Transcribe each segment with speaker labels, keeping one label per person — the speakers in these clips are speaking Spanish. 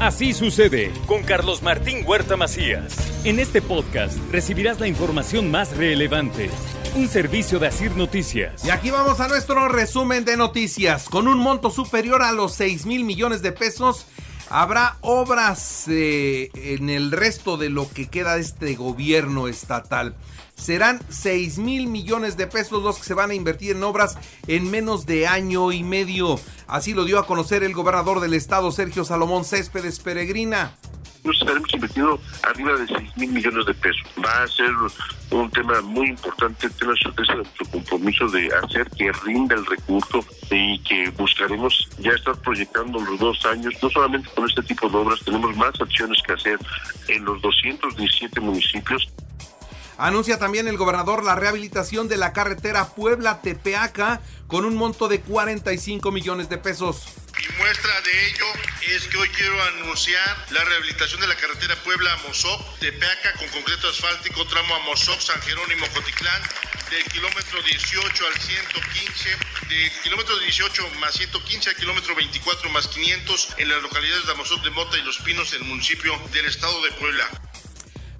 Speaker 1: Así sucede con Carlos Martín Huerta Macías. En este podcast recibirás la información más relevante. Un servicio de Asir Noticias.
Speaker 2: Y aquí vamos a nuestro resumen de noticias. Con un monto superior a los 6 mil millones de pesos, habrá obras eh, en el resto de lo que queda de este gobierno estatal. Serán 6 mil millones de pesos los que se van a invertir en obras en menos de año y medio. Así lo dio a conocer el gobernador del estado, Sergio Salomón Céspedes Peregrina
Speaker 3: estaremos invertido arriba de 6 mil millones de pesos. Va a ser un tema muy importante, tener certeza de nuestro compromiso de hacer que rinda el recurso y que buscaremos ya estar proyectando los dos años, no solamente con este tipo de obras, tenemos más acciones que hacer en los 217 municipios.
Speaker 2: Anuncia también el gobernador la rehabilitación de la carretera Puebla-Tepeaca con un monto de 45 millones de pesos.
Speaker 4: Y muestra de ello es que hoy quiero anunciar la rehabilitación de la carretera Puebla-Mozoc, Tepeaca con concreto asfáltico, tramo a Mozoc, San Jerónimo, Cotitlán, del kilómetro 18 al 115, del kilómetro 18 más 115 al kilómetro 24 más 500 en las localidades de Amozoc de Mota y Los Pinos, el municipio del estado de Puebla.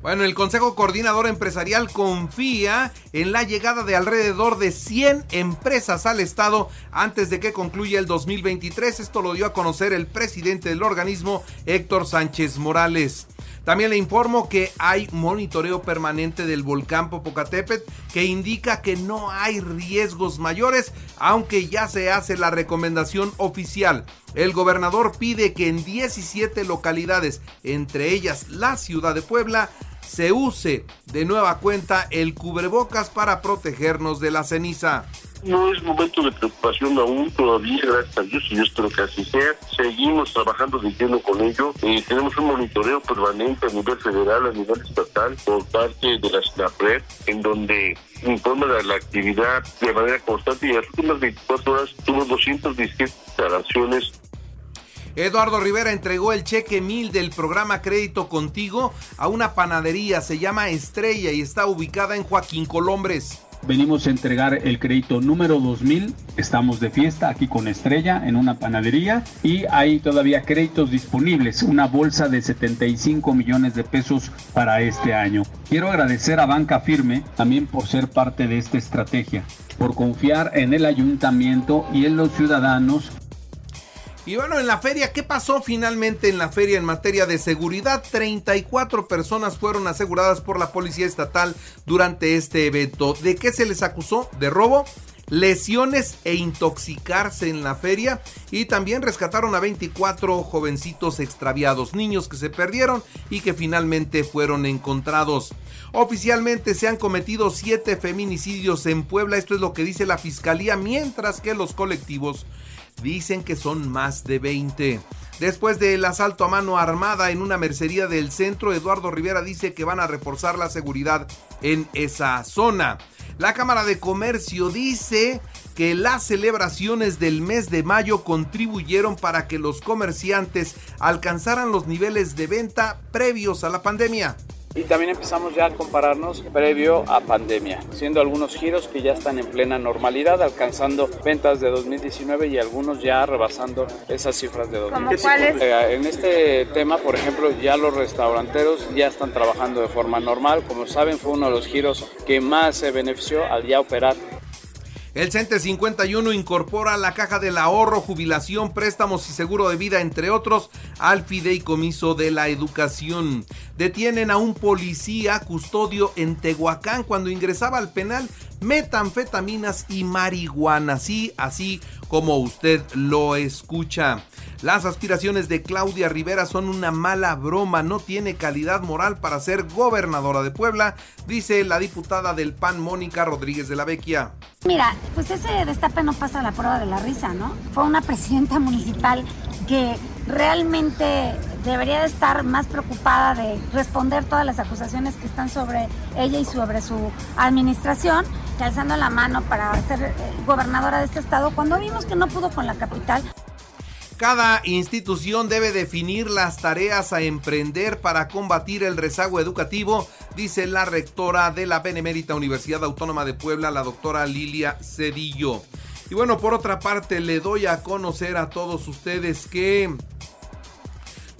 Speaker 2: Bueno, el Consejo Coordinador Empresarial confía en la llegada de alrededor de 100 empresas al Estado antes de que concluya el 2023. Esto lo dio a conocer el presidente del organismo, Héctor Sánchez Morales. También le informo que hay monitoreo permanente del volcán Popocatépetl que indica que no hay riesgos mayores, aunque ya se hace la recomendación oficial. El gobernador pide que en 17 localidades, entre ellas la ciudad de Puebla, se use de nueva cuenta el cubrebocas para protegernos de la ceniza.
Speaker 3: No es momento de preocupación aún todavía, gracias a Dios, y yo espero que así sea. Seguimos trabajando de lleno con ello. Eh, tenemos un monitoreo permanente a nivel federal, a nivel estatal, por parte de la SNAPRED, en donde informa de la actividad de manera constante y en las últimas 24 horas tuvo 217 instalaciones
Speaker 2: Eduardo Rivera entregó el cheque mil del programa Crédito Contigo a una panadería, se llama Estrella y está ubicada en Joaquín Colombres.
Speaker 5: Venimos a entregar el crédito número 2000. Estamos de fiesta aquí con Estrella en una panadería y hay todavía créditos disponibles, una bolsa de 75 millones de pesos para este año. Quiero agradecer a Banca Firme también por ser parte de esta estrategia, por confiar en el ayuntamiento y en los ciudadanos
Speaker 2: y bueno, en la feria, ¿qué pasó finalmente en la feria en materia de seguridad? 34 personas fueron aseguradas por la Policía Estatal durante este evento. ¿De qué se les acusó? ¿De robo? lesiones e intoxicarse en la feria y también rescataron a 24 jovencitos extraviados, niños que se perdieron y que finalmente fueron encontrados. Oficialmente se han cometido 7 feminicidios en Puebla, esto es lo que dice la fiscalía, mientras que los colectivos Dicen que son más de 20. Después del asalto a mano armada en una mercería del centro, Eduardo Rivera dice que van a reforzar la seguridad en esa zona. La Cámara de Comercio dice que las celebraciones del mes de mayo contribuyeron para que los comerciantes alcanzaran los niveles de venta previos a la pandemia
Speaker 6: y también empezamos ya a compararnos previo a pandemia, siendo algunos giros que ya están en plena normalidad, alcanzando ventas de 2019 y algunos ya rebasando esas cifras de 2019. Eh, en este tema, por ejemplo, ya los restauranteros ya están trabajando de forma normal, como saben fue uno de los giros que más se benefició al ya operar
Speaker 2: el CENTE 51 incorpora la caja del ahorro, jubilación, préstamos y seguro de vida, entre otros, al fideicomiso de la educación. Detienen a un policía custodio en Tehuacán cuando ingresaba al penal metanfetaminas y marihuana, sí, así como usted lo escucha. Las aspiraciones de Claudia Rivera son una mala broma, no tiene calidad moral para ser gobernadora de Puebla, dice la diputada del PAN Mónica Rodríguez de la Vecchia.
Speaker 7: Mira, pues ese destape no pasa la prueba de la risa, ¿no? Fue una presidenta municipal que realmente debería de estar más preocupada de responder todas las acusaciones que están sobre ella y sobre su administración, que alzando la mano para ser eh, gobernadora de este estado, cuando vimos que no pudo con la capital.
Speaker 2: Cada institución debe definir las tareas a emprender para combatir el rezago educativo, dice la rectora de la Benemérita Universidad Autónoma de Puebla, la doctora Lilia Cedillo. Y bueno, por otra parte, le doy a conocer a todos ustedes que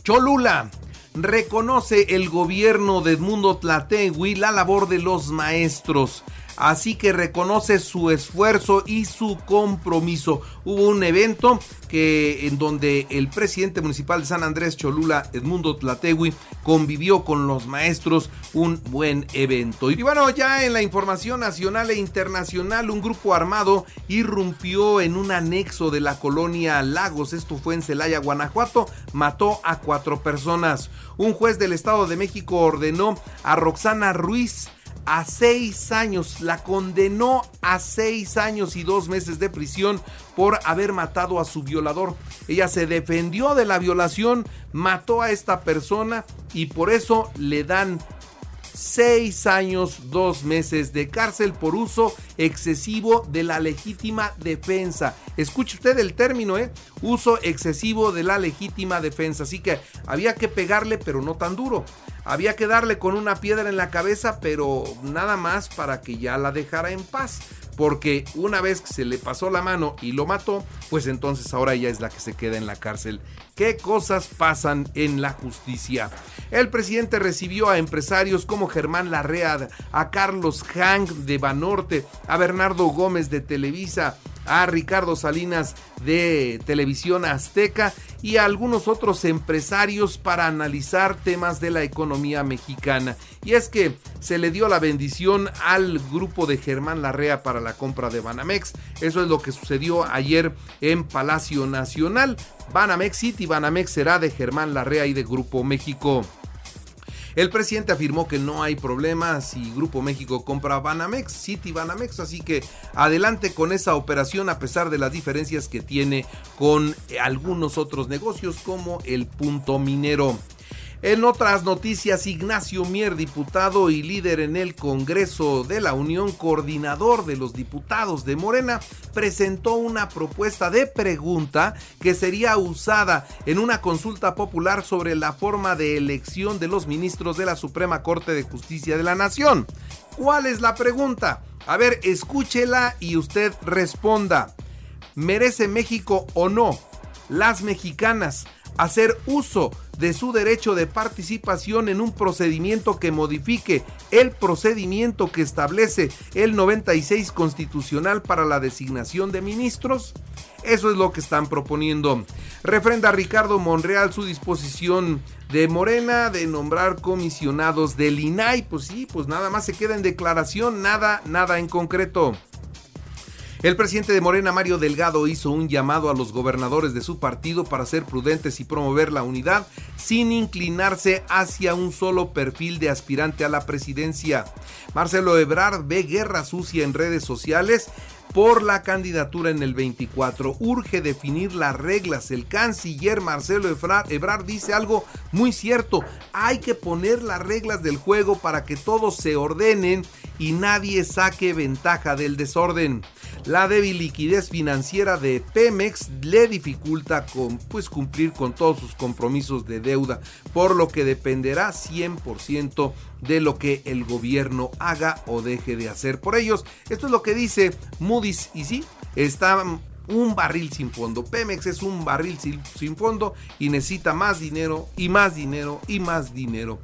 Speaker 2: Cholula. Reconoce el gobierno de Edmundo Tlategui la labor de los maestros así que reconoce su esfuerzo y su compromiso. Hubo un evento que en donde el presidente municipal de San Andrés Cholula, Edmundo Tlategui, convivió con los maestros, un buen evento. Y bueno, ya en la información nacional e internacional, un grupo armado irrumpió en un anexo de la colonia Lagos, esto fue en Celaya, Guanajuato, mató a cuatro personas. Un juez del Estado de México ordenó a Roxana Ruiz a seis años, la condenó a seis años y dos meses de prisión por haber matado a su violador. Ella se defendió de la violación, mató a esta persona y por eso le dan seis años, dos meses de cárcel por uso excesivo de la legítima defensa. Escuche usted el término, ¿eh? Uso excesivo de la legítima defensa. Así que había que pegarle, pero no tan duro. Había que darle con una piedra en la cabeza, pero nada más para que ya la dejara en paz. Porque una vez que se le pasó la mano y lo mató, pues entonces ahora ella es la que se queda en la cárcel. ¿Qué cosas pasan en la justicia? El presidente recibió a empresarios como Germán Larrea, a Carlos Hank de Banorte, a Bernardo Gómez de Televisa, a Ricardo Salinas de Televisión Azteca y a algunos otros empresarios para analizar temas de la economía mexicana. Y es que se le dio la bendición al grupo de Germán Larrea para la compra de Banamex. Eso es lo que sucedió ayer en Palacio Nacional. Banamex City, Banamex será de Germán Larrea y de Grupo México. El presidente afirmó que no hay problema si Grupo México compra Banamex, City Banamex, así que adelante con esa operación a pesar de las diferencias que tiene con algunos otros negocios como el punto minero. En otras noticias, Ignacio Mier, diputado y líder en el Congreso de la Unión, coordinador de los diputados de Morena, presentó una propuesta de pregunta que sería usada en una consulta popular sobre la forma de elección de los ministros de la Suprema Corte de Justicia de la Nación. ¿Cuál es la pregunta? A ver, escúchela y usted responda. ¿Merece México o no las mexicanas hacer uso de su derecho de participación en un procedimiento que modifique el procedimiento que establece el 96 constitucional para la designación de ministros? Eso es lo que están proponiendo. Refrenda Ricardo Monreal su disposición de Morena de nombrar comisionados del INAI. Pues sí, pues nada más se queda en declaración, nada, nada en concreto. El presidente de Morena, Mario Delgado, hizo un llamado a los gobernadores de su partido para ser prudentes y promover la unidad sin inclinarse hacia un solo perfil de aspirante a la presidencia. Marcelo Ebrard ve guerra sucia en redes sociales por la candidatura en el 24. Urge definir las reglas. El canciller Marcelo Ebrard dice algo muy cierto. Hay que poner las reglas del juego para que todos se ordenen y nadie saque ventaja del desorden. La débil liquidez financiera de Pemex le dificulta con, pues, cumplir con todos sus compromisos de deuda, por lo que dependerá 100% de lo que el gobierno haga o deje de hacer por ellos. Esto es lo que dice Moody's y sí, está un barril sin fondo. Pemex es un barril sin, sin, fondo y necesita más dinero y más dinero y más dinero.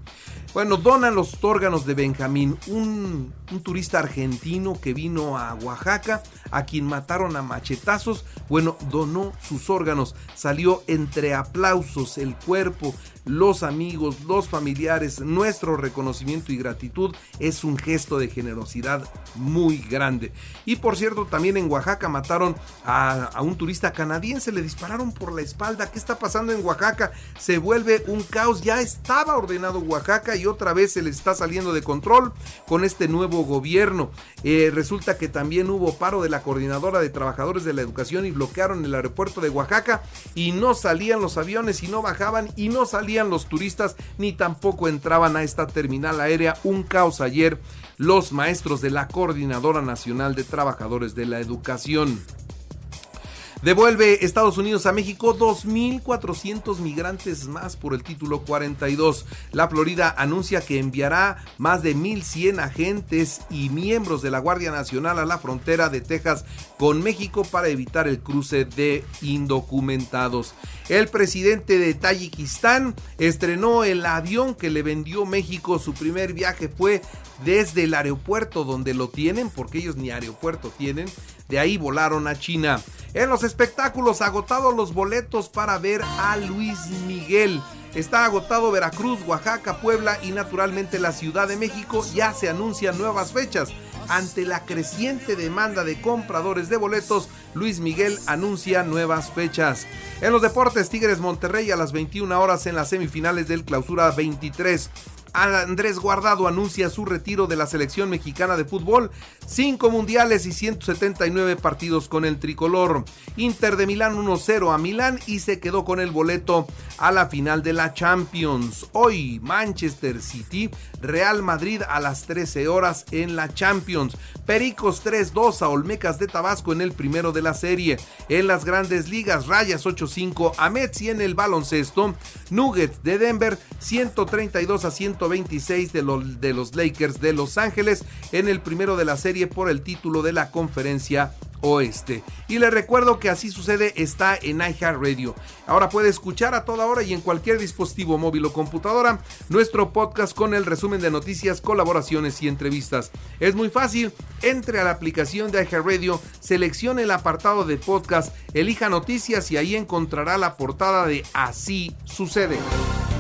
Speaker 2: Bueno, donan los órganos de Benjamín, un, un, turista argentino que vino a Oaxaca, a quien mataron a machetazos. Bueno, donó sus órganos, salió entre aplausos el cuerpo, los amigos, los familiares, nuestro reconocimiento y gratitud es un gesto de generosidad muy grande. Y por cierto, también en Oaxaca mataron a, un turista canadiense, le dispararon por la espalda. ¿Qué está pasando en Oaxaca? Se vuelve un caos. Ya estaba ordenado Oaxaca y otra vez se le está saliendo de control con este nuevo gobierno. Eh, resulta que también hubo paro de la coordinadora de trabajadores de la educación y bloquearon el aeropuerto de Oaxaca y no salían los aviones y no bajaban y no salían los turistas ni tampoco entraban a esta terminal aérea. Un caos ayer los maestros de la Coordinadora Nacional de Trabajadores de la Educación. Devuelve Estados Unidos a México 2.400 migrantes más por el título 42. La Florida anuncia que enviará más de 1.100 agentes y miembros de la Guardia Nacional a la frontera de Texas con México para evitar el cruce de indocumentados. El presidente de Tayikistán estrenó el avión que le vendió México. Su primer viaje fue desde el aeropuerto donde lo tienen, porque ellos ni aeropuerto tienen. De ahí volaron a China. En los espectáculos, agotados los boletos para ver a Luis Miguel. Está agotado Veracruz, Oaxaca, Puebla y naturalmente la Ciudad de México. Ya se anuncian nuevas fechas. Ante la creciente demanda de compradores de boletos, Luis Miguel anuncia nuevas fechas. En los deportes, Tigres Monterrey a las 21 horas en las semifinales del Clausura 23. Andrés Guardado anuncia su retiro de la selección mexicana de fútbol, cinco mundiales y 179 partidos con el tricolor. Inter de Milán 1-0 a Milán y se quedó con el boleto a la final de la Champions. Hoy Manchester City, Real Madrid a las 13 horas en la Champions. Pericos 3-2 a Olmecas de Tabasco en el primero de la serie. En las grandes ligas, Rayas 8-5 a Mets en el baloncesto, Nuggets de Denver 132 a 100 126 de los, de los Lakers de Los Ángeles en el primero de la serie por el título de la conferencia oeste. Y le recuerdo que así sucede está en iHeartRadio. Ahora puede escuchar a toda hora y en cualquier dispositivo móvil o computadora nuestro podcast con el resumen de noticias, colaboraciones y entrevistas. Es muy fácil, entre a la aplicación de iHeartRadio, seleccione el apartado de podcast, elija noticias y ahí encontrará la portada de Así sucede.